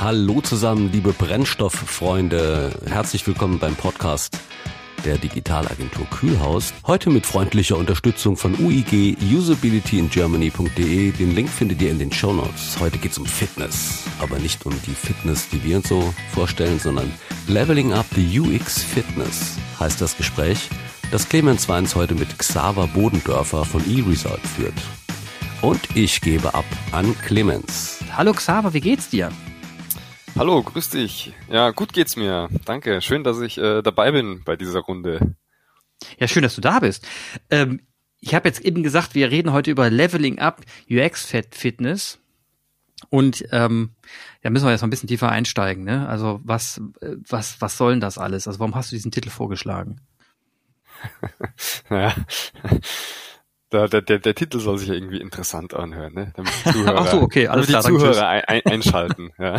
Hallo zusammen, liebe Brennstofffreunde. Herzlich willkommen beim Podcast der Digitalagentur Kühlhaus. Heute mit freundlicher Unterstützung von UIG usabilityingermany.de. Den Link findet ihr in den Show Notes. Heute geht's um Fitness. Aber nicht um die Fitness, die wir uns so vorstellen, sondern Leveling Up the UX Fitness heißt das Gespräch, das Clemens Weins heute mit Xaver Bodendörfer von eResult führt. Und ich gebe ab an Clemens. Hallo Xaver, wie geht's dir? Hallo, grüß dich. Ja, gut geht's mir. Danke. Schön, dass ich äh, dabei bin bei dieser Runde. Ja, schön, dass du da bist. Ähm, ich habe jetzt eben gesagt, wir reden heute über Leveling Up UX Fitness. Und ähm, da müssen wir jetzt mal ein bisschen tiefer einsteigen. Ne? Also was, äh, was, was soll denn das alles? Also warum hast du diesen Titel vorgeschlagen? naja, der, der, der, der Titel soll sich ja irgendwie interessant anhören, ne? Damit die Zuhörer, Ach so, okay, alles klar, die Zuhörer ein, ein, einschalten. ja.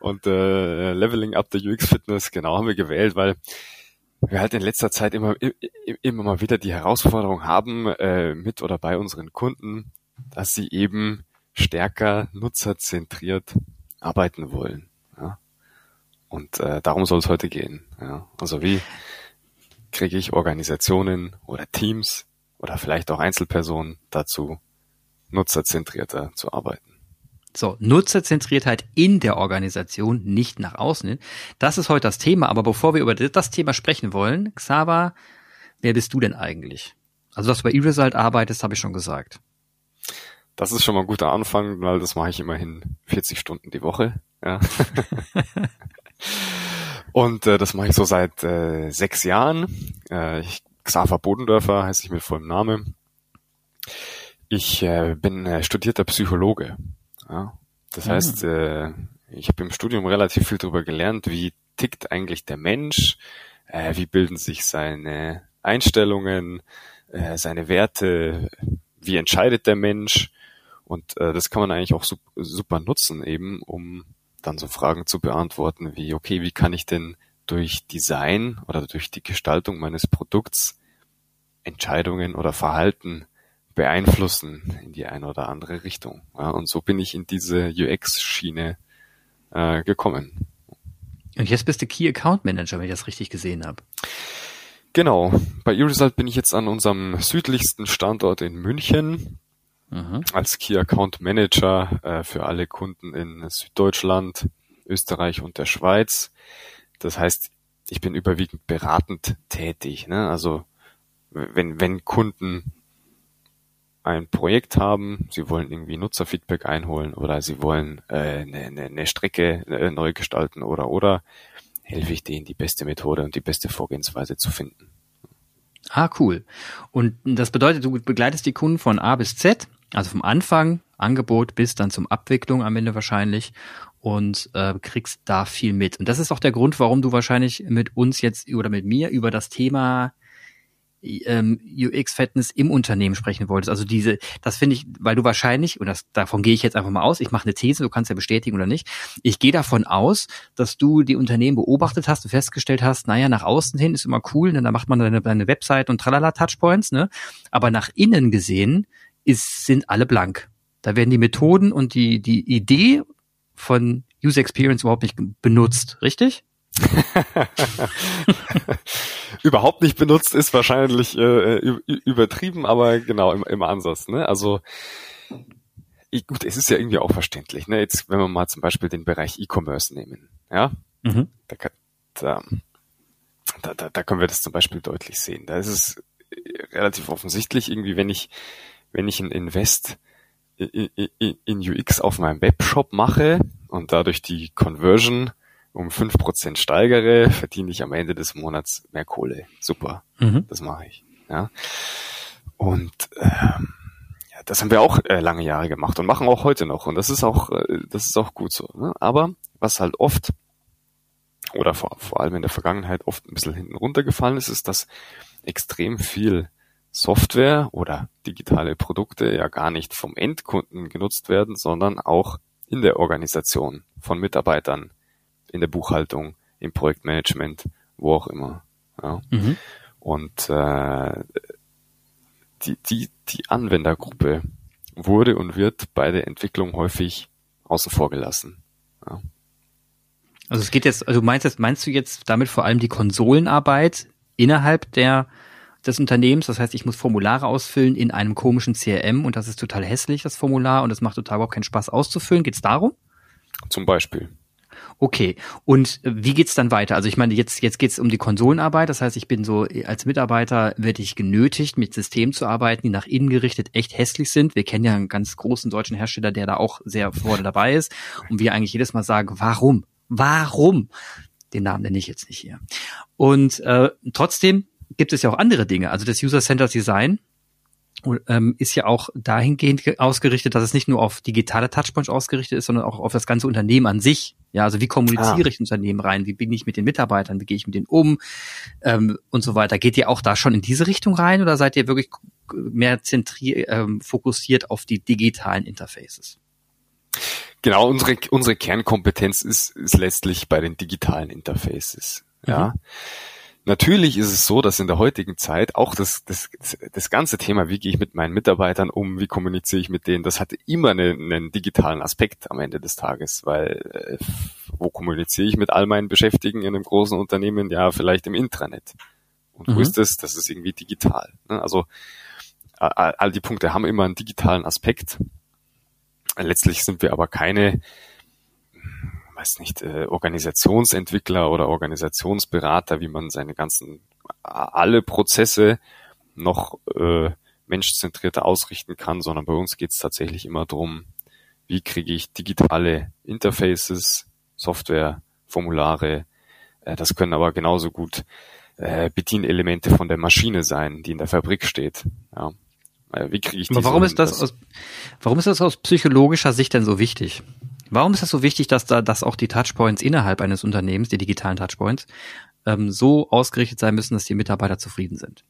Und äh, Leveling Up the UX Fitness, genau, haben wir gewählt, weil wir halt in letzter Zeit immer, immer mal wieder die Herausforderung haben, äh, mit oder bei unseren Kunden, dass sie eben stärker nutzerzentriert arbeiten wollen. Ja? Und äh, darum soll es heute gehen. Ja? Also wie kriege ich Organisationen oder Teams oder vielleicht auch Einzelpersonen dazu, nutzerzentrierter zu arbeiten. So, Nutzerzentriertheit in der Organisation, nicht nach außen hin. Das ist heute das Thema. Aber bevor wir über das Thema sprechen wollen, Xaver, wer bist du denn eigentlich? Also, dass du bei eResult arbeitest, habe ich schon gesagt. Das ist schon mal ein guter Anfang, weil das mache ich immerhin 40 Stunden die Woche. Ja. Und äh, das mache ich so seit äh, sechs Jahren. Äh, ich, Xaver Bodendörfer heiße ich mit vollem Namen. Ich äh, bin äh, studierter Psychologe. Ja? Das mhm. heißt, äh, ich habe im Studium relativ viel darüber gelernt, wie tickt eigentlich der Mensch, äh, wie bilden sich seine Einstellungen, äh, seine Werte, wie entscheidet der Mensch. Und äh, das kann man eigentlich auch super nutzen, eben um dann so Fragen zu beantworten wie, okay, wie kann ich denn durch Design oder durch die Gestaltung meines Produkts Entscheidungen oder Verhalten beeinflussen in die eine oder andere Richtung. Ja, und so bin ich in diese UX-Schiene äh, gekommen. Und jetzt bist du Key Account Manager, wenn ich das richtig gesehen habe. Genau. Bei eResult bin ich jetzt an unserem südlichsten Standort in München mhm. als Key Account Manager äh, für alle Kunden in Süddeutschland, Österreich und der Schweiz. Das heißt, ich bin überwiegend beratend tätig. Ne? Also wenn, wenn Kunden ein Projekt haben, sie wollen irgendwie Nutzerfeedback einholen oder sie wollen äh, eine, eine, eine Strecke äh, neu gestalten oder oder helfe ich denen die beste Methode und die beste Vorgehensweise zu finden. Ah, cool. Und das bedeutet, du begleitest die Kunden von A bis Z also vom Anfang, Angebot bis dann zum Abwicklung am Ende wahrscheinlich und äh, kriegst da viel mit. Und das ist auch der Grund, warum du wahrscheinlich mit uns jetzt oder mit mir über das Thema ähm, UX-Fitness im Unternehmen sprechen wolltest. Also diese, das finde ich, weil du wahrscheinlich, und das, davon gehe ich jetzt einfach mal aus, ich mache eine These, du kannst ja bestätigen oder nicht, ich gehe davon aus, dass du die Unternehmen beobachtet hast und festgestellt hast, naja, nach außen hin ist immer cool, denn da macht man deine, deine Website und tralala Touchpoints, ne? Aber nach innen gesehen ist, sind alle blank. Da werden die Methoden und die, die Idee von User Experience überhaupt nicht benutzt, richtig? überhaupt nicht benutzt ist wahrscheinlich äh, übertrieben, aber genau im, im Ansatz. Ne? Also ich, gut, es ist ja irgendwie auch verständlich. Ne? Jetzt, wenn wir mal zum Beispiel den Bereich E-Commerce nehmen, ja, mhm. da, da, da, da können wir das zum Beispiel deutlich sehen. Da ist es relativ offensichtlich irgendwie, wenn ich wenn ich ein Invest in UX auf meinem Webshop mache und dadurch die Conversion um fünf Prozent steigere, verdiene ich am Ende des Monats mehr Kohle. Super, mhm. das mache ich. Ja. Und ähm, ja, das haben wir auch äh, lange Jahre gemacht und machen auch heute noch. Und das ist auch, äh, das ist auch gut so. Ne? Aber was halt oft oder vor, vor allem in der Vergangenheit oft ein bisschen hinten runtergefallen ist, ist, dass extrem viel Software oder digitale Produkte ja gar nicht vom Endkunden genutzt werden, sondern auch in der Organisation von Mitarbeitern, in der Buchhaltung, im Projektmanagement, wo auch immer. Ja. Mhm. Und äh, die, die, die Anwendergruppe wurde und wird bei der Entwicklung häufig außen vor gelassen. Ja. Also es geht jetzt, also meinst, jetzt, meinst du jetzt damit vor allem die Konsolenarbeit innerhalb der des Unternehmens. Das heißt, ich muss Formulare ausfüllen in einem komischen CRM und das ist total hässlich, das Formular, und es macht total überhaupt keinen Spaß auszufüllen. Geht es darum? Zum Beispiel. Okay. Und wie geht's dann weiter? Also ich meine, jetzt, jetzt geht's um die Konsolenarbeit. Das heißt, ich bin so, als Mitarbeiter werde ich genötigt, mit Systemen zu arbeiten, die nach innen gerichtet echt hässlich sind. Wir kennen ja einen ganz großen deutschen Hersteller, der da auch sehr vorne dabei ist. Und wir eigentlich jedes Mal sagen, warum? Warum? Den Namen nenne ich jetzt nicht hier. Und äh, trotzdem gibt es ja auch andere Dinge. Also das User-Centered Design ähm, ist ja auch dahingehend ausgerichtet, dass es nicht nur auf digitale Touchpoints ausgerichtet ist, sondern auch auf das ganze Unternehmen an sich. Ja, also wie kommuniziere ah. ich Unternehmen rein? Wie bin ich mit den Mitarbeitern? Wie gehe ich mit denen um? Ähm, und so weiter. Geht ihr auch da schon in diese Richtung rein oder seid ihr wirklich mehr zentriert, ähm, fokussiert auf die digitalen Interfaces? Genau, unsere, unsere Kernkompetenz ist, ist letztlich bei den digitalen Interfaces. Ja. Mhm. Natürlich ist es so, dass in der heutigen Zeit auch das, das, das ganze Thema, wie gehe ich mit meinen Mitarbeitern um, wie kommuniziere ich mit denen, das hat immer einen, einen digitalen Aspekt am Ende des Tages, weil äh, wo kommuniziere ich mit all meinen Beschäftigten in einem großen Unternehmen? Ja, vielleicht im Intranet. Und mhm. wo ist das? Das ist irgendwie digital. Ne? Also all, all die Punkte haben immer einen digitalen Aspekt. Letztlich sind wir aber keine weiß nicht, äh, Organisationsentwickler oder Organisationsberater, wie man seine ganzen, alle Prozesse noch äh, menschzentrierter ausrichten kann, sondern bei uns geht es tatsächlich immer darum, wie kriege ich digitale Interfaces, Software, Formulare, äh, das können aber genauso gut äh, Bedienelemente von der Maschine sein, die in der Fabrik steht. Ja. Äh, wie kriege ich aber warum ist das, das aus, warum ist das aus psychologischer Sicht denn so wichtig? Warum ist das so wichtig, dass da, dass auch die Touchpoints innerhalb eines Unternehmens, die digitalen Touchpoints, ähm, so ausgerichtet sein müssen, dass die Mitarbeiter zufrieden sind?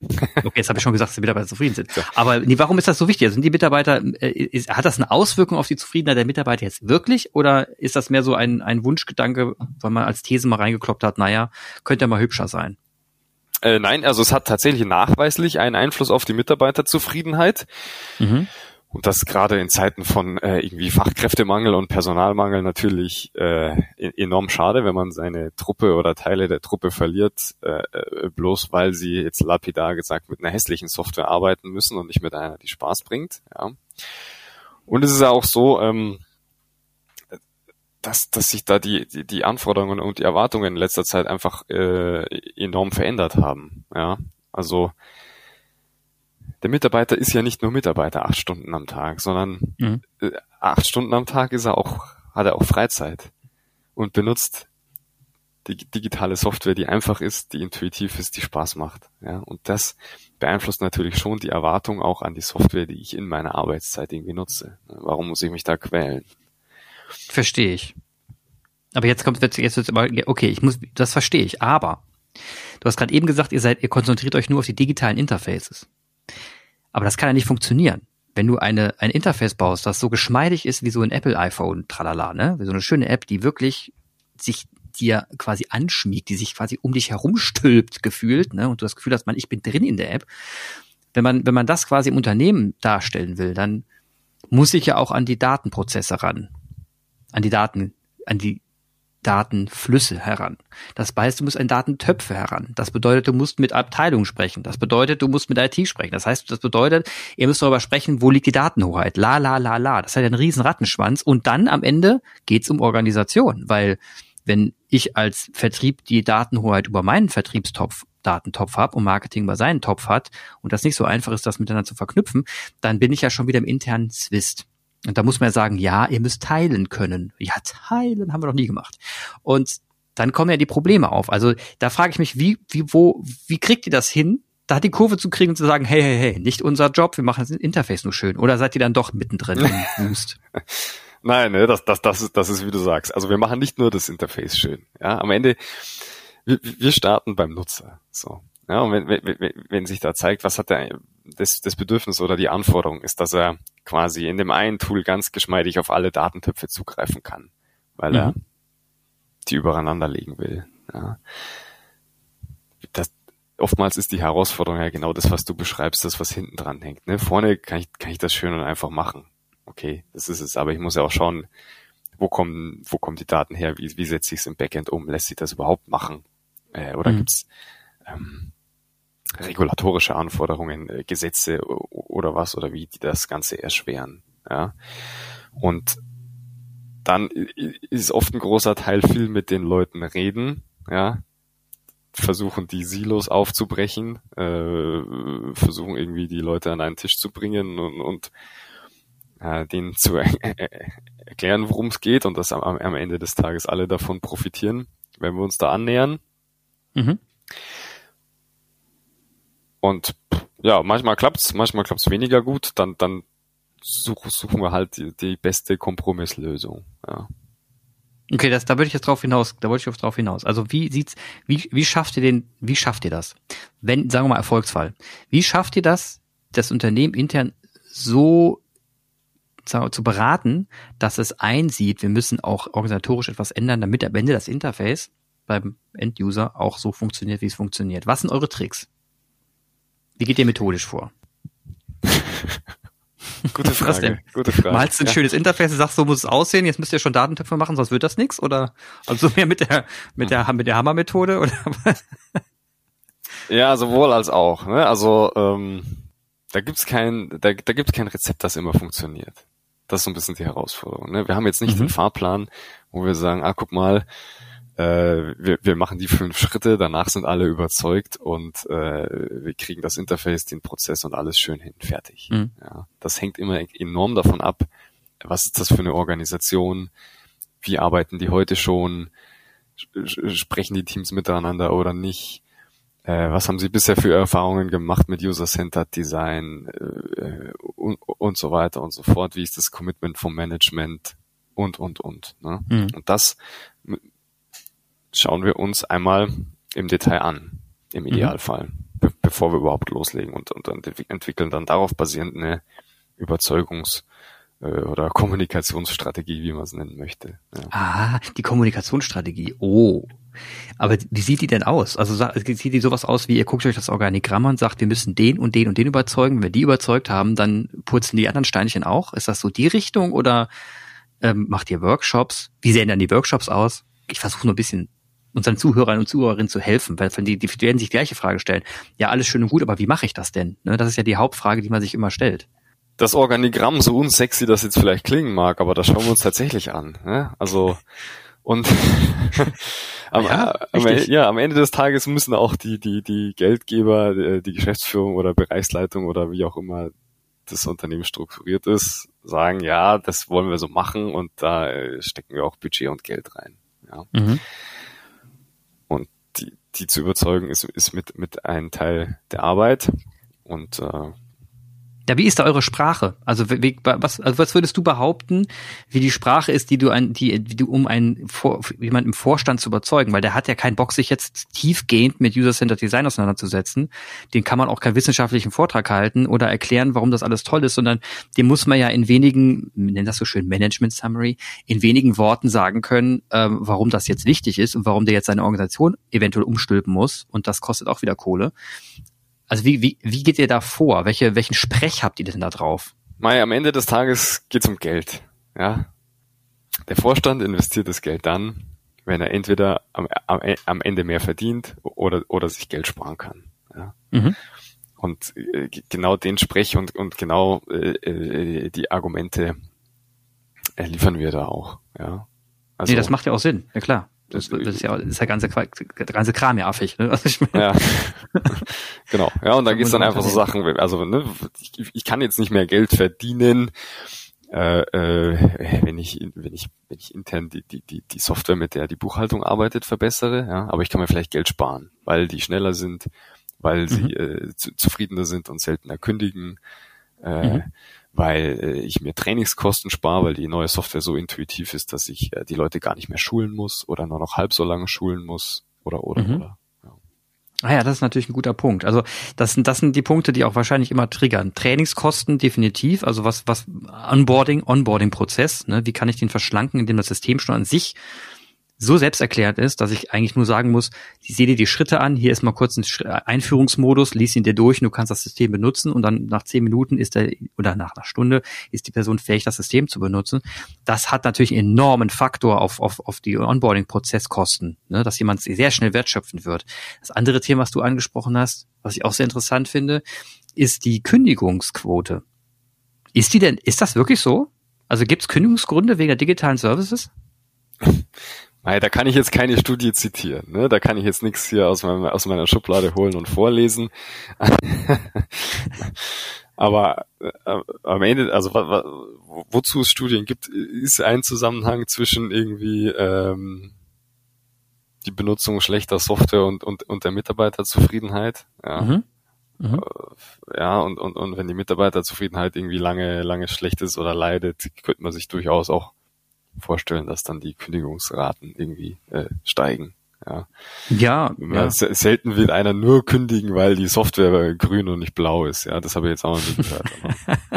Okay, jetzt habe ich schon gesagt, dass die Mitarbeiter zufrieden sind. Aber nee, warum ist das so wichtig? Also sind die Mitarbeiter, äh, ist, hat das eine Auswirkung auf die Zufriedenheit der Mitarbeiter jetzt wirklich? Oder ist das mehr so ein, ein Wunschgedanke, weil man als These mal reingekloppt hat, naja, könnte ja mal hübscher sein? Äh, nein, also es hat tatsächlich nachweislich einen Einfluss auf die Mitarbeiterzufriedenheit. Mhm. Und das gerade in Zeiten von äh, irgendwie Fachkräftemangel und Personalmangel natürlich äh, e-, enorm schade, wenn man seine Truppe oder Teile der Truppe verliert, äh, äh, bloß weil sie jetzt lapidar gesagt mit einer hässlichen Software arbeiten müssen und nicht mit einer, die Spaß bringt. Ja. Und es ist auch so, ähm, dass, dass sich da die, die, die Anforderungen und die Erwartungen in letzter Zeit einfach äh, enorm verändert haben. Ja. Also der Mitarbeiter ist ja nicht nur Mitarbeiter acht Stunden am Tag, sondern mhm. Äh, acht Stunden am Tag ist er auch, hat er auch Freizeit und benutzt die digitale Software, die einfach ist, die intuitiv ist, die Spaß macht. Ja, und das beeinflusst natürlich schon die Erwartung auch an die Software, die ich in meiner Arbeitszeit irgendwie nutze. Warum muss ich mich da quälen? Verstehe ich. Aber jetzt kommt jetzt jetzt aber okay, ich muss das verstehe ich, aber du hast gerade eben gesagt, ihr seid ihr konzentriert euch nur auf die digitalen Interfaces. Aber das kann ja nicht funktionieren. Wenn du eine, ein Interface baust, das so geschmeidig ist wie so ein Apple iPhone, tralala, ne? Wie so eine schöne App, die wirklich sich dir quasi anschmiegt, die sich quasi um dich herumstülpt, gefühlt, ne? Und du das Gefühl hast, man, ich bin drin in der App. Wenn man, wenn man das quasi im Unternehmen darstellen will, dann muss ich ja auch an die Datenprozesse ran. An die Daten, an die Datenflüsse heran. Das heißt, du musst an Datentöpfe heran. Das bedeutet, du musst mit Abteilungen sprechen. Das bedeutet, du musst mit IT sprechen. Das heißt, das bedeutet, ihr müsst darüber sprechen, wo liegt die Datenhoheit. La, la, la, la. Das hat einen riesen Rattenschwanz. Und dann am Ende geht's um Organisation, weil wenn ich als Vertrieb die Datenhoheit über meinen Vertriebstopf Datentopf habe und Marketing über seinen Topf hat und das nicht so einfach ist, das miteinander zu verknüpfen, dann bin ich ja schon wieder im internen Zwist. Und da muss man ja sagen, ja, ihr müsst teilen können. Ja, teilen haben wir noch nie gemacht. Und dann kommen ja die Probleme auf. Also da frage ich mich, wie, wie, wo, wie kriegt ihr das hin, da die Kurve zu kriegen und zu sagen, hey, hey, hey, nicht unser Job, wir machen das Interface nur schön. Oder seid ihr dann doch mittendrin im Boost? Nein, ne, das, das, das ist, das ist, wie du sagst. Also wir machen nicht nur das Interface schön. Ja, am Ende, wir, wir starten beim Nutzer. So. Ja, und wenn, wenn, wenn sich da zeigt, was hat der, das, das Bedürfnis oder die Anforderung ist, dass er quasi in dem einen Tool ganz geschmeidig auf alle Datentöpfe zugreifen kann, weil mhm. er die übereinander legen will. Ja. Das, oftmals ist die Herausforderung ja genau das, was du beschreibst, das, was hinten dran hängt. Ne? Vorne kann ich, kann ich das schön und einfach machen. okay, das ist es. Aber ich muss ja auch schauen, wo kommen, wo kommen die Daten her? Wie, wie setze ich es im Backend um? Lässt sich das überhaupt machen? Äh, oder mhm. gibt's ähm, regulatorische Anforderungen, äh, Gesetze oder was oder wie die das Ganze erschweren? Ja. Und dann ist oft ein großer Teil viel mit den Leuten reden, ja, versuchen die Silos aufzubrechen, äh, versuchen irgendwie die Leute an einen Tisch zu bringen und, und äh, denen zu äh, erklären, worum es geht und dass am, am Ende des Tages alle davon profitieren, wenn wir uns da annähern. Mhm. Und ja, manchmal klappt's, manchmal klappt's weniger gut, dann, dann such, suchen wir halt die, die beste Kompromisslösung. Ja. Okay, das, da würde ich jetzt drauf hinaus, da wollte ich drauf hinaus. Also wie sieht's, wie, wie schafft ihr den, wie schafft ihr das? Wenn, sagen wir mal Erfolgsfall. Wie schafft ihr das, das Unternehmen intern so zu beraten, dass es einsieht, wir müssen auch organisatorisch etwas ändern, damit am Ende das Interface beim Enduser auch so funktioniert, wie es funktioniert. Was sind eure Tricks? Wie geht ihr methodisch vor? Gute Frage. Gute Frage. Malst du ein ja. schönes Interface, sagst, so muss es aussehen, jetzt müsst ihr schon Datentöpfe machen, sonst wird das nichts? Oder also mehr mit der mit der mit der Hammermethode oder? ja, sowohl als auch. Ne? Also ähm, da gibt's kein da, da gibt's kein Rezept, das immer funktioniert. Das ist so ein bisschen die Herausforderung. Ne? Wir haben jetzt nicht mhm. den Fahrplan, wo wir sagen, ah, guck mal, äh, wir, wir machen die fünf Schritte, danach sind alle überzeugt und äh, wir kriegen das Interface, den Prozess und alles schön hin, fertig. Mhm. Ja, das hängt immer enorm davon ab, was ist das für eine Organisation, wie arbeiten die heute schon, sprechen die Teams miteinander oder nicht, äh, was haben sie bisher für Erfahrungen gemacht mit User-Centered Design äh, und, und so weiter und so fort, wie ist das Commitment vom Management und, und, und. Ne? Mhm. Und das schauen wir uns einmal im Detail an, im mhm. Idealfall, be bevor wir überhaupt loslegen und, und dann entwickeln dann darauf basierend eine Überzeugungs- äh, oder Kommunikationsstrategie, wie man es nennen möchte. Ja. Ah, die Kommunikationsstrategie. Oh. Aber wie sieht die denn aus? Also sieht die sowas aus, wie ihr guckt euch das Organigramm an und sagt, wir müssen den und den und den überzeugen. Wenn wir die überzeugt haben, dann purzeln die anderen Steinchen auch. Ist das so die Richtung oder ähm, macht ihr Workshops? Wie sehen dann die Workshops aus? Ich versuche nur ein bisschen unseren Zuhörern und Zuhörerinnen zu helfen, weil die, die werden sich die gleiche Frage stellen. Ja, alles schön und gut, aber wie mache ich das denn? Ne, das ist ja die Hauptfrage, die man sich immer stellt. Das Organigramm, so unsexy das jetzt vielleicht klingen mag, aber das schauen wir uns tatsächlich an. Ne? Also und am, ja, am, ja, am Ende des Tages müssen auch die, die, die Geldgeber, die, Geschäftsführung oder Bereichsleitung oder wie auch immer das Unternehmen strukturiert ist, sagen, ja, das wollen wir so machen und da stecken wir auch Budget und Geld rein. Ja. Mhm die zu überzeugen, ist, ist mit, mit ein Teil der Arbeit. Und äh, ja, wie ist da eure Sprache? Also, wie, was, also was würdest du behaupten, wie die Sprache ist, die du ein, die, die du um einen Vor, jemanden im Vorstand zu überzeugen, weil der hat ja keinen Bock, sich jetzt tiefgehend mit User-Centered Design auseinanderzusetzen. Den kann man auch keinen wissenschaftlichen Vortrag halten oder erklären, warum das alles toll ist, sondern dem muss man ja in wenigen, nennen das so schön Management Summary, in wenigen Worten sagen können, ähm, warum das jetzt wichtig ist und warum der jetzt seine Organisation eventuell umstülpen muss. Und das kostet auch wieder Kohle. Also wie, wie, wie geht ihr da vor? Welche, welchen Sprech habt ihr denn da drauf? Mai, am Ende des Tages geht's um Geld. Ja. Der Vorstand investiert das Geld dann, wenn er entweder am, am, am Ende mehr verdient oder, oder sich Geld sparen kann. Ja. Mhm. Und äh, genau den Sprech und, und genau äh, äh die Argumente äh, liefern wir da auch. Ja. Also, nee, das macht ja auch Sinn, ja klar. Das, das ist ja, das ist ja ganze, der ganze Kram ja affig. Ne? Also ich meine, ja, genau. Ja, und da geht's dann einfach so Sachen, also ne, ich, ich kann jetzt nicht mehr Geld verdienen, äh, äh, wenn ich wenn ich wenn ich intern die die die die Software mit der die Buchhaltung arbeitet verbessere, ja, aber ich kann mir vielleicht Geld sparen, weil die schneller sind, weil sie mhm. äh, zu, zufriedener sind und seltener kündigen. Äh, mhm weil äh, ich mir Trainingskosten spare, weil die neue Software so intuitiv ist, dass ich äh, die Leute gar nicht mehr schulen muss oder nur noch halb so lange schulen muss oder oder mhm. oder. Ah ja, das ist natürlich ein guter Punkt. Also das sind das sind die Punkte, die auch wahrscheinlich immer triggern. Trainingskosten definitiv, also was was Onboarding, Onboarding Prozess, ne, wie kann ich den verschlanken, indem das System schon an sich so selbsterklärend ist, dass ich eigentlich nur sagen muss, ich sehe dir die Schritte an, hier ist mal kurz ein Einführungsmodus, lies ihn dir durch und du kannst das System benutzen und dann nach zehn Minuten ist der, oder nach einer Stunde ist die Person fähig, das System zu benutzen. Das hat natürlich einen enormen Faktor auf, auf, auf die Onboarding-Prozesskosten, ne, dass jemand sehr schnell wertschöpfend wird. Das andere Thema, was du angesprochen hast, was ich auch sehr interessant finde, ist die Kündigungsquote. Ist die denn, ist das wirklich so? Also gibt es Kündigungsgründe wegen der digitalen Services? Nein, da kann ich jetzt keine Studie zitieren. Ne? Da kann ich jetzt nichts hier aus, meinem, aus meiner Schublade holen und vorlesen. Aber äh, am Ende, also wo, wozu es Studien gibt, ist ein Zusammenhang zwischen irgendwie ähm, die Benutzung schlechter Software und, und, und der Mitarbeiterzufriedenheit. Ja. Mhm. Mhm. Äh, ja, und, und, und wenn die Mitarbeiterzufriedenheit irgendwie lange, lange schlecht ist oder leidet, könnte man sich durchaus auch vorstellen, dass dann die Kündigungsraten irgendwie äh, steigen. Ja, ja, ja. Selten wird einer nur kündigen, weil die Software grün und nicht blau ist. Ja, das habe ich jetzt auch noch nie gehört.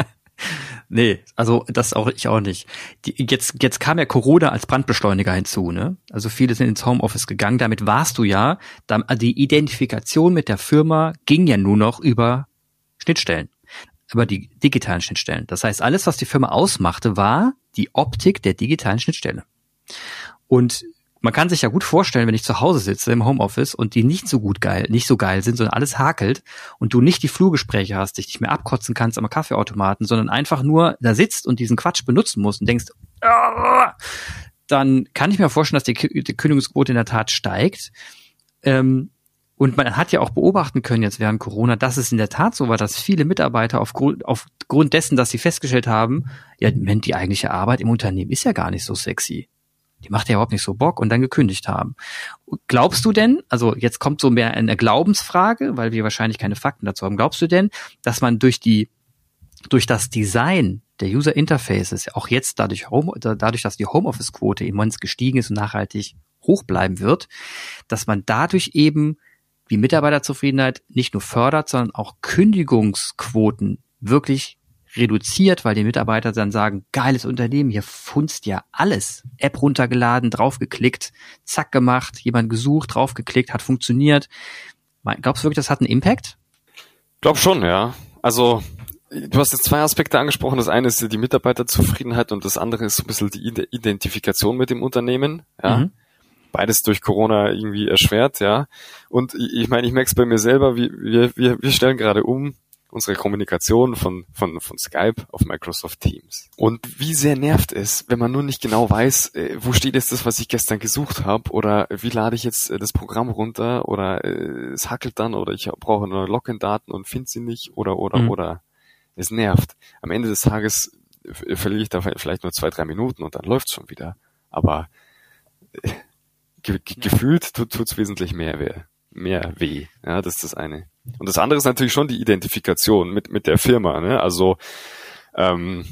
nee, also das auch ich auch nicht. Die, jetzt, jetzt kam ja Corona als Brandbeschleuniger hinzu, ne? Also viele sind ins Homeoffice gegangen. Damit warst du ja, die Identifikation mit der Firma ging ja nur noch über Schnittstellen über die digitalen Schnittstellen. Das heißt, alles, was die Firma ausmachte, war die Optik der digitalen Schnittstelle. Und man kann sich ja gut vorstellen, wenn ich zu Hause sitze im Homeoffice und die nicht so gut geil, nicht so geil sind, sondern alles hakelt und du nicht die Flurgespräche hast, dich nicht mehr abkotzen kannst am Kaffeeautomaten, sondern einfach nur da sitzt und diesen Quatsch benutzen musst und denkst, oh, dann kann ich mir vorstellen, dass die, die Kündigungsquote in der Tat steigt. Ähm, und man hat ja auch beobachten können jetzt während Corona, dass es in der Tat so war, dass viele Mitarbeiter aufgrund, aufgrund dessen, dass sie festgestellt haben, ja, die eigentliche Arbeit im Unternehmen ist ja gar nicht so sexy. Die macht ja überhaupt nicht so Bock und dann gekündigt haben. Glaubst du denn, also jetzt kommt so mehr eine Glaubensfrage, weil wir wahrscheinlich keine Fakten dazu haben, glaubst du denn, dass man durch die, durch das Design der User Interfaces, auch jetzt dadurch, Home, dadurch, dass die Homeoffice-Quote immens gestiegen ist und nachhaltig hoch bleiben wird, dass man dadurch eben die Mitarbeiterzufriedenheit nicht nur fördert, sondern auch Kündigungsquoten wirklich reduziert, weil die Mitarbeiter dann sagen, geiles Unternehmen, hier funzt ja alles. App runtergeladen, draufgeklickt, zack gemacht, jemand gesucht, draufgeklickt, hat funktioniert. Glaubst du wirklich, das hat einen Impact? Glaub schon, ja. Also du hast jetzt zwei Aspekte angesprochen. Das eine ist die Mitarbeiterzufriedenheit und das andere ist so ein bisschen die Identifikation mit dem Unternehmen. Ja. Mhm beides durch Corona irgendwie erschwert, ja. Und ich, meine, ich merke es bei mir selber, wir, wir, wir stellen gerade um unsere Kommunikation von, von, von Skype auf Microsoft Teams. Und wie sehr nervt es, wenn man nur nicht genau weiß, äh, wo steht jetzt das, was ich gestern gesucht habe, oder wie lade ich jetzt äh, das Programm runter, oder äh, es hackelt dann, oder ich brauche neue Login-Daten und finde sie nicht, oder, oder, mhm. oder. Es nervt. Am Ende des Tages verliere ich da vielleicht nur zwei, drei Minuten und dann läuft's schon wieder. Aber äh, ge gefühlt tut es wesentlich mehr weh. Mehr weh. Ja, das ist das eine. Und das andere ist natürlich schon die Identifikation mit, mit der Firma. Ne? Also ähm,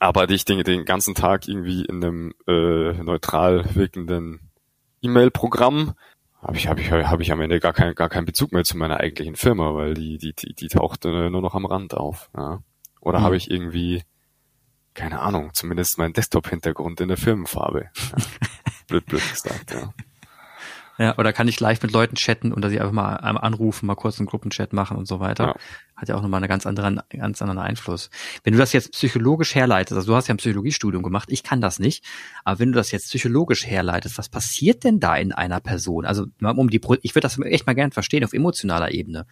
arbeite ich den, den ganzen Tag irgendwie in einem äh, neutral wirkenden E-Mail-Programm, habe ich, hab ich, hab ich am Ende gar, kein, gar keinen Bezug mehr zu meiner eigentlichen Firma, weil die, die, die, die taucht äh, nur noch am Rand auf. Ja? Oder mhm. habe ich irgendwie, keine Ahnung, zumindest meinen Desktop-Hintergrund in der Firmenfarbe. Ja. blöd, blöd gesagt, ja. Ja, oder kann ich live mit Leuten chatten oder sie einfach mal anrufen, mal kurz einen Gruppenchat machen und so weiter. Ja. Hat ja auch nochmal einen ganz anderen, ganz anderen Einfluss. Wenn du das jetzt psychologisch herleitest, also du hast ja ein Psychologiestudium gemacht, ich kann das nicht, aber wenn du das jetzt psychologisch herleitest, was passiert denn da in einer Person? Also um die, ich würde das echt mal gern verstehen auf emotionaler Ebene.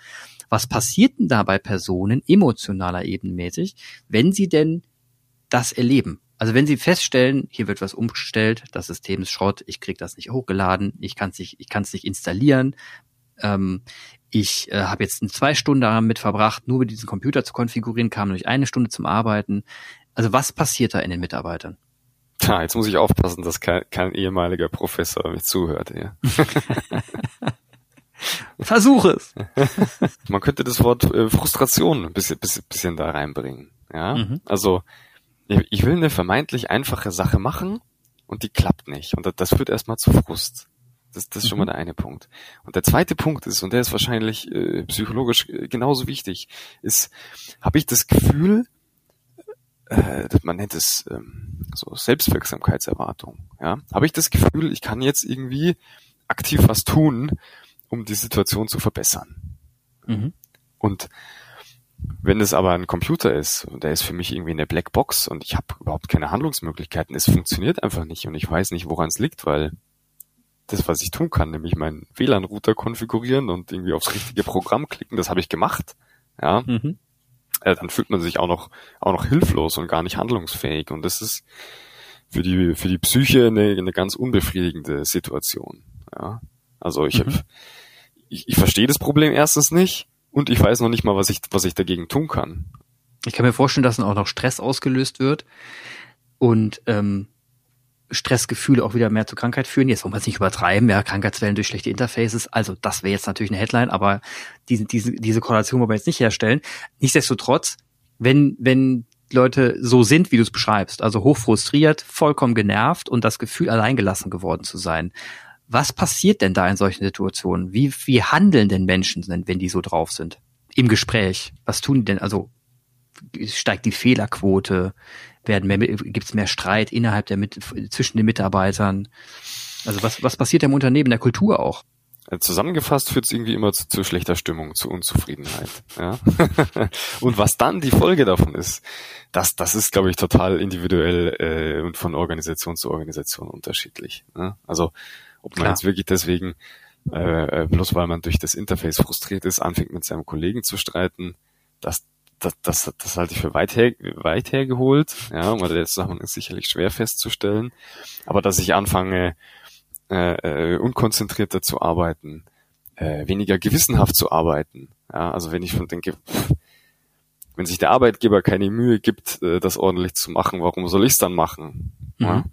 Was passiert denn da bei Personen emotionaler Ebene mäßig, wenn sie denn das erleben? Also wenn Sie feststellen, hier wird was umgestellt, das System ist Schrott, ich krieg das nicht hochgeladen, ich kann es nicht, ich kann es nicht installieren, ähm, ich äh, habe jetzt zwei Stunden damit verbracht, nur mit diesem Computer zu konfigurieren, kam nur eine Stunde zum Arbeiten. Also was passiert da in den Mitarbeitern? Tja, jetzt muss ich aufpassen, dass kein, kein ehemaliger Professor mich zuhört. Ja. Versuch es. Man könnte das Wort äh, Frustration ein bisschen, bisschen, bisschen da reinbringen. Ja, mhm. also ich will eine vermeintlich einfache Sache machen und die klappt nicht. Und das führt erstmal zu Frust. Das, das ist schon mal mhm. der eine Punkt. Und der zweite Punkt ist, und der ist wahrscheinlich äh, psychologisch äh, genauso wichtig, ist, habe ich das Gefühl, äh, man nennt es ähm, so Selbstwirksamkeitserwartung, ja, habe ich das Gefühl, ich kann jetzt irgendwie aktiv was tun, um die Situation zu verbessern. Mhm. Und wenn es aber ein Computer ist und der ist für mich irgendwie eine Blackbox und ich habe überhaupt keine Handlungsmöglichkeiten, es funktioniert einfach nicht und ich weiß nicht, woran es liegt, weil das, was ich tun kann, nämlich meinen WLAN-Router konfigurieren und irgendwie aufs richtige Programm klicken, das habe ich gemacht. Ja, mhm. äh, dann fühlt man sich auch noch auch noch hilflos und gar nicht handlungsfähig und das ist für die für die Psyche eine, eine ganz unbefriedigende Situation. Ja, also ich mhm. hab, ich, ich verstehe das Problem erstens nicht und ich weiß noch nicht mal, was ich was ich dagegen tun kann. Ich kann mir vorstellen, dass dann auch noch Stress ausgelöst wird und ähm, Stressgefühle auch wieder mehr zu Krankheit führen. Jetzt wollen wir es nicht übertreiben, ja, Krankheitswellen durch schlechte Interfaces. Also das wäre jetzt natürlich eine Headline, aber diese, diese, diese Korrelation wollen wir jetzt nicht herstellen. Nichtsdestotrotz, wenn, wenn Leute so sind, wie du es beschreibst, also hoch frustriert, vollkommen genervt und das Gefühl, alleingelassen geworden zu sein. Was passiert denn da in solchen Situationen? Wie, wie handeln denn Menschen, wenn die so drauf sind? Im Gespräch. Was tun die denn? Also steigt die Fehlerquote? werden mehr, gibt es mehr Streit innerhalb der zwischen den Mitarbeitern. Also was, was passiert im Unternehmen, der Kultur auch? Zusammengefasst führt es irgendwie immer zu, zu, schlechter Stimmung, zu Unzufriedenheit. Ja? und was dann die Folge davon ist, das, das ist, glaube ich, total individuell äh, und von Organisation zu Organisation unterschiedlich. Ne? Also ob man Klar. jetzt wirklich deswegen, äh, äh, bloß weil man durch das Interface frustriert ist, anfängt mit seinem Kollegen zu streiten, das, das, das, das halte ich für weit, her, weit hergeholt, ja, weil der Zusammenhang ist sicherlich schwer festzustellen. Aber dass ich anfange, äh, äh, unkonzentrierter zu arbeiten, äh, weniger gewissenhaft zu arbeiten, ja, also wenn ich schon denke, pff, wenn sich der Arbeitgeber keine Mühe gibt, äh, das ordentlich zu machen, warum soll ich es dann machen? Mhm. Ja,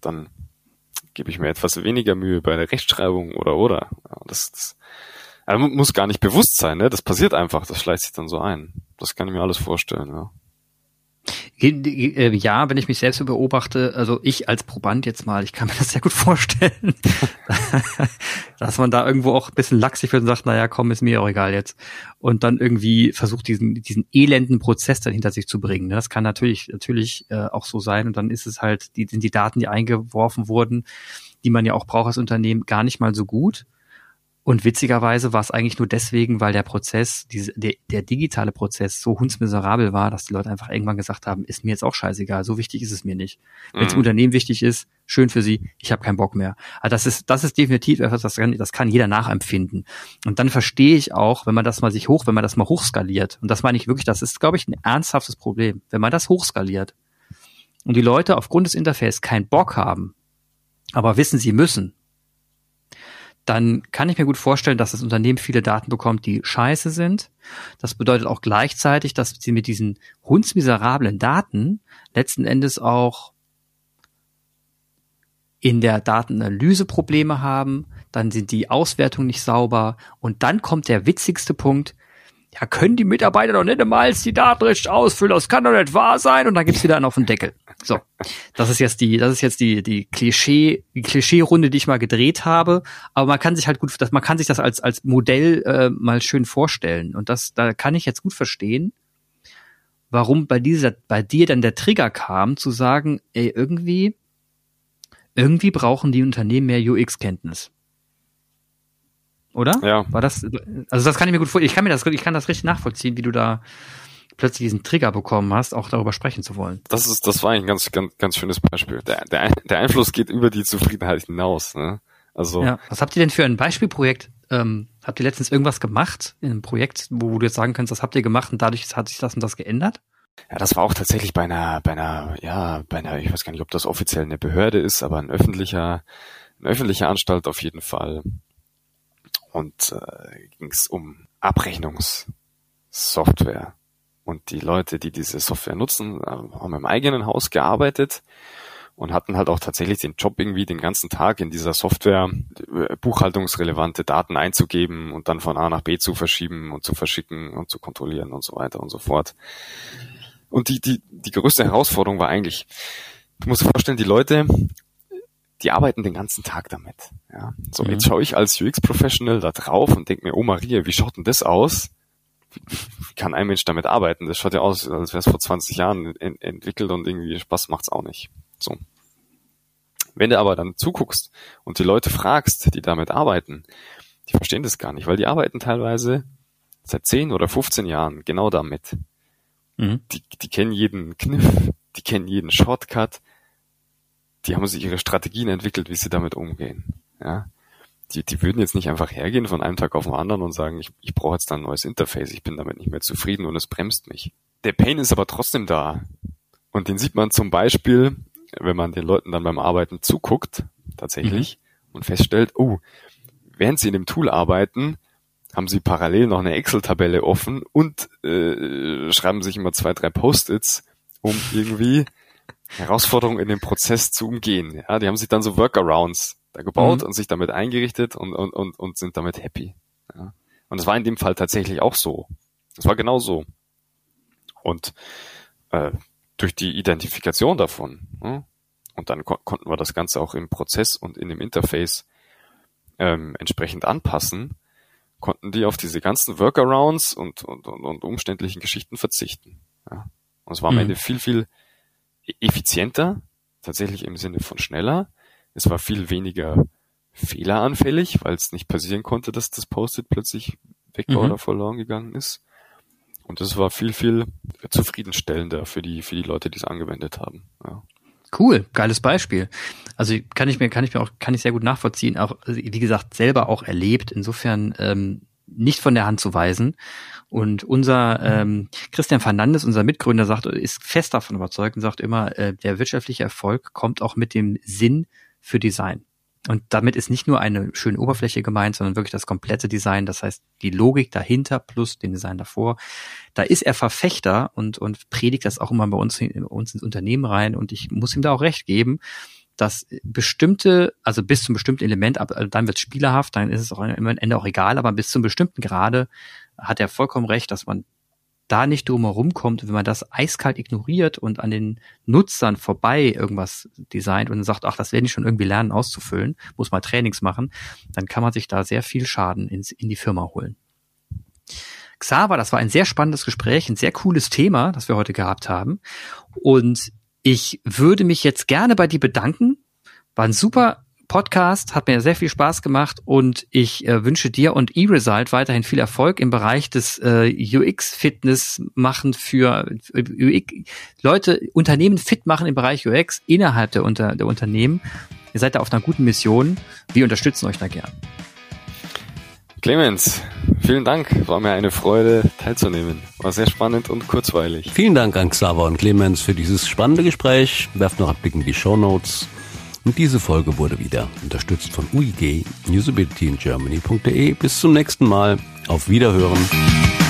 dann gebe ich mir etwas weniger Mühe bei der Rechtschreibung oder oder. Das, das also muss gar nicht bewusst sein, ne? Das passiert einfach, das schleicht sich dann so ein. Das kann ich mir alles vorstellen, ja. Äh, ja, wenn ich mich selbst so beobachte, also ich als Proband jetzt mal, ich kann mir das sehr gut vorstellen, dass man da irgendwo auch ein bisschen laxig wird und sagt, naja, komm, ist mir auch egal jetzt. Und dann irgendwie versucht, diesen, diesen elenden Prozess dann hinter sich zu bringen. Das kann natürlich, natürlich äh, auch so sein. Und dann ist es halt, die, sind die Daten, die eingeworfen wurden, die man ja auch braucht als Unternehmen, gar nicht mal so gut. Und witzigerweise war es eigentlich nur deswegen, weil der Prozess, diese, der, der digitale Prozess so hundsmiserabel war, dass die Leute einfach irgendwann gesagt haben, ist mir jetzt auch scheißegal, so wichtig ist es mir nicht. Wenn es mhm. Unternehmen wichtig ist, schön für sie, ich habe keinen Bock mehr. Also das ist, das ist definitiv etwas, das kann, das kann jeder nachempfinden. Und dann verstehe ich auch, wenn man das mal sich hoch, wenn man das mal hochskaliert, und das meine ich wirklich, das ist, glaube ich, ein ernsthaftes Problem, wenn man das hochskaliert und die Leute aufgrund des Interface keinen Bock haben, aber wissen, sie müssen, dann kann ich mir gut vorstellen, dass das Unternehmen viele Daten bekommt, die scheiße sind. Das bedeutet auch gleichzeitig, dass sie mit diesen hundsmiserablen Daten letzten Endes auch in der Datenanalyse Probleme haben, dann sind die Auswertungen nicht sauber und dann kommt der witzigste Punkt, ja, können die Mitarbeiter doch nicht einmal die Daten richtig ausfüllen, das kann doch nicht wahr sein und dann gibt's wieder einen auf den Deckel. So, das ist jetzt die, das ist jetzt die die Klischee, die Klischee-Runde, die ich mal gedreht habe. Aber man kann sich halt gut, das, man kann sich das als als Modell äh, mal schön vorstellen und das, da kann ich jetzt gut verstehen, warum bei dieser, bei dir dann der Trigger kam, zu sagen, ey, irgendwie, irgendwie brauchen die Unternehmen mehr UX-Kenntnis oder? Ja. War das, also das kann ich mir gut vorstellen. Ich kann mir das, ich kann das richtig nachvollziehen, wie du da plötzlich diesen Trigger bekommen hast, auch darüber sprechen zu wollen. Das ist, das war ein ganz, ganz, ganz schönes Beispiel. Der, der, der Einfluss geht über die Zufriedenheit hinaus, ne? Also. Ja. Was habt ihr denn für ein Beispielprojekt? Ähm, habt ihr letztens irgendwas gemacht in einem Projekt, wo du jetzt sagen kannst, das habt ihr gemacht und dadurch hat sich das und das geändert? Ja, das war auch tatsächlich bei einer, bei einer, ja, bei einer, ich weiß gar nicht, ob das offiziell eine Behörde ist, aber ein öffentlicher, eine öffentliche Anstalt auf jeden Fall und äh, ging es um Abrechnungssoftware. Und die Leute, die diese Software nutzen, äh, haben im eigenen Haus gearbeitet und hatten halt auch tatsächlich den Job irgendwie den ganzen Tag in dieser Software äh, buchhaltungsrelevante Daten einzugeben und dann von A nach B zu verschieben und zu verschicken und zu kontrollieren und so weiter und so fort. Und die, die, die größte Herausforderung war eigentlich, du musst dir vorstellen, die Leute die arbeiten den ganzen Tag damit. Ja. So, mhm. jetzt schaue ich als UX-Professional da drauf und denke mir, oh Maria, wie schaut denn das aus? Wie, kann ein Mensch damit arbeiten? Das schaut ja aus, als wäre es vor 20 Jahren en entwickelt und irgendwie Spaß macht's auch nicht. So. Wenn du aber dann zuguckst und die Leute fragst, die damit arbeiten, die verstehen das gar nicht, weil die arbeiten teilweise seit 10 oder 15 Jahren genau damit. Mhm. Die, die kennen jeden Kniff, die kennen jeden Shortcut, die haben sich ihre Strategien entwickelt, wie sie damit umgehen. Ja. Die, die würden jetzt nicht einfach hergehen von einem Tag auf den anderen und sagen, ich, ich brauche jetzt da ein neues Interface, ich bin damit nicht mehr zufrieden und es bremst mich. Der Pain ist aber trotzdem da. Und den sieht man zum Beispiel, wenn man den Leuten dann beim Arbeiten zuguckt, tatsächlich, mhm. und feststellt, oh, während sie in dem Tool arbeiten, haben sie parallel noch eine Excel-Tabelle offen und äh, schreiben sich immer zwei, drei Post-its, um irgendwie Herausforderungen in dem Prozess zu umgehen. Ja, die haben sich dann so Workarounds da gebaut mhm. und sich damit eingerichtet und, und, und, und sind damit happy. Ja. Und es war in dem Fall tatsächlich auch so. Es war genau so. Und äh, durch die Identifikation davon, ja, und dann ko konnten wir das Ganze auch im Prozess und in dem Interface ähm, entsprechend anpassen, konnten die auf diese ganzen Workarounds und, und, und, und umständlichen Geschichten verzichten. Ja. Und es war am mhm. Ende viel, viel effizienter, tatsächlich im Sinne von schneller. Es war viel weniger fehleranfällig, weil es nicht passieren konnte, dass das Post-it plötzlich weg war mhm. oder verloren gegangen ist. Und es war viel, viel zufriedenstellender für die, für die Leute, die es angewendet haben. Ja. Cool, geiles Beispiel. Also kann ich mir, kann ich mir auch, kann ich sehr gut nachvollziehen. Auch, also wie gesagt, selber auch erlebt. Insofern ähm, nicht von der Hand zu weisen. Und unser ähm, Christian Fernandes, unser Mitgründer, sagt, ist fest davon überzeugt und sagt immer, äh, der wirtschaftliche Erfolg kommt auch mit dem Sinn für Design. Und damit ist nicht nur eine schöne Oberfläche gemeint, sondern wirklich das komplette Design. Das heißt, die Logik dahinter plus den Design davor. Da ist er Verfechter und, und predigt das auch immer bei uns, uns ins Unternehmen rein. Und ich muss ihm da auch recht geben, dass bestimmte, also bis zum bestimmten Element, also dann wird es spielerhaft, dann ist es auch am Ende auch egal, aber bis zum bestimmten Grade hat er vollkommen recht, dass man da nicht drum herum kommt, wenn man das eiskalt ignoriert und an den Nutzern vorbei irgendwas designt und sagt, ach, das werde ich schon irgendwie lernen auszufüllen, muss mal Trainings machen, dann kann man sich da sehr viel Schaden ins, in die Firma holen. Xaver, das war ein sehr spannendes Gespräch, ein sehr cooles Thema, das wir heute gehabt haben. Und ich würde mich jetzt gerne bei dir bedanken. War ein super Podcast, hat mir sehr viel Spaß gemacht und ich äh, wünsche dir und eResult weiterhin viel Erfolg im Bereich des äh, UX-Fitness machen für UX, Leute, Unternehmen fit machen im Bereich UX innerhalb der, Unter, der Unternehmen. Ihr seid da auf einer guten Mission. Wir unterstützen euch da gern. Clemens, vielen Dank. War mir eine Freude, teilzunehmen. War sehr spannend und kurzweilig. Vielen Dank an Xaver und Clemens für dieses spannende Gespräch. Werft noch einen Blick in die Show Notes. Und diese Folge wurde wieder unterstützt von UIG, usabilityingermany.de. Bis zum nächsten Mal. Auf Wiederhören.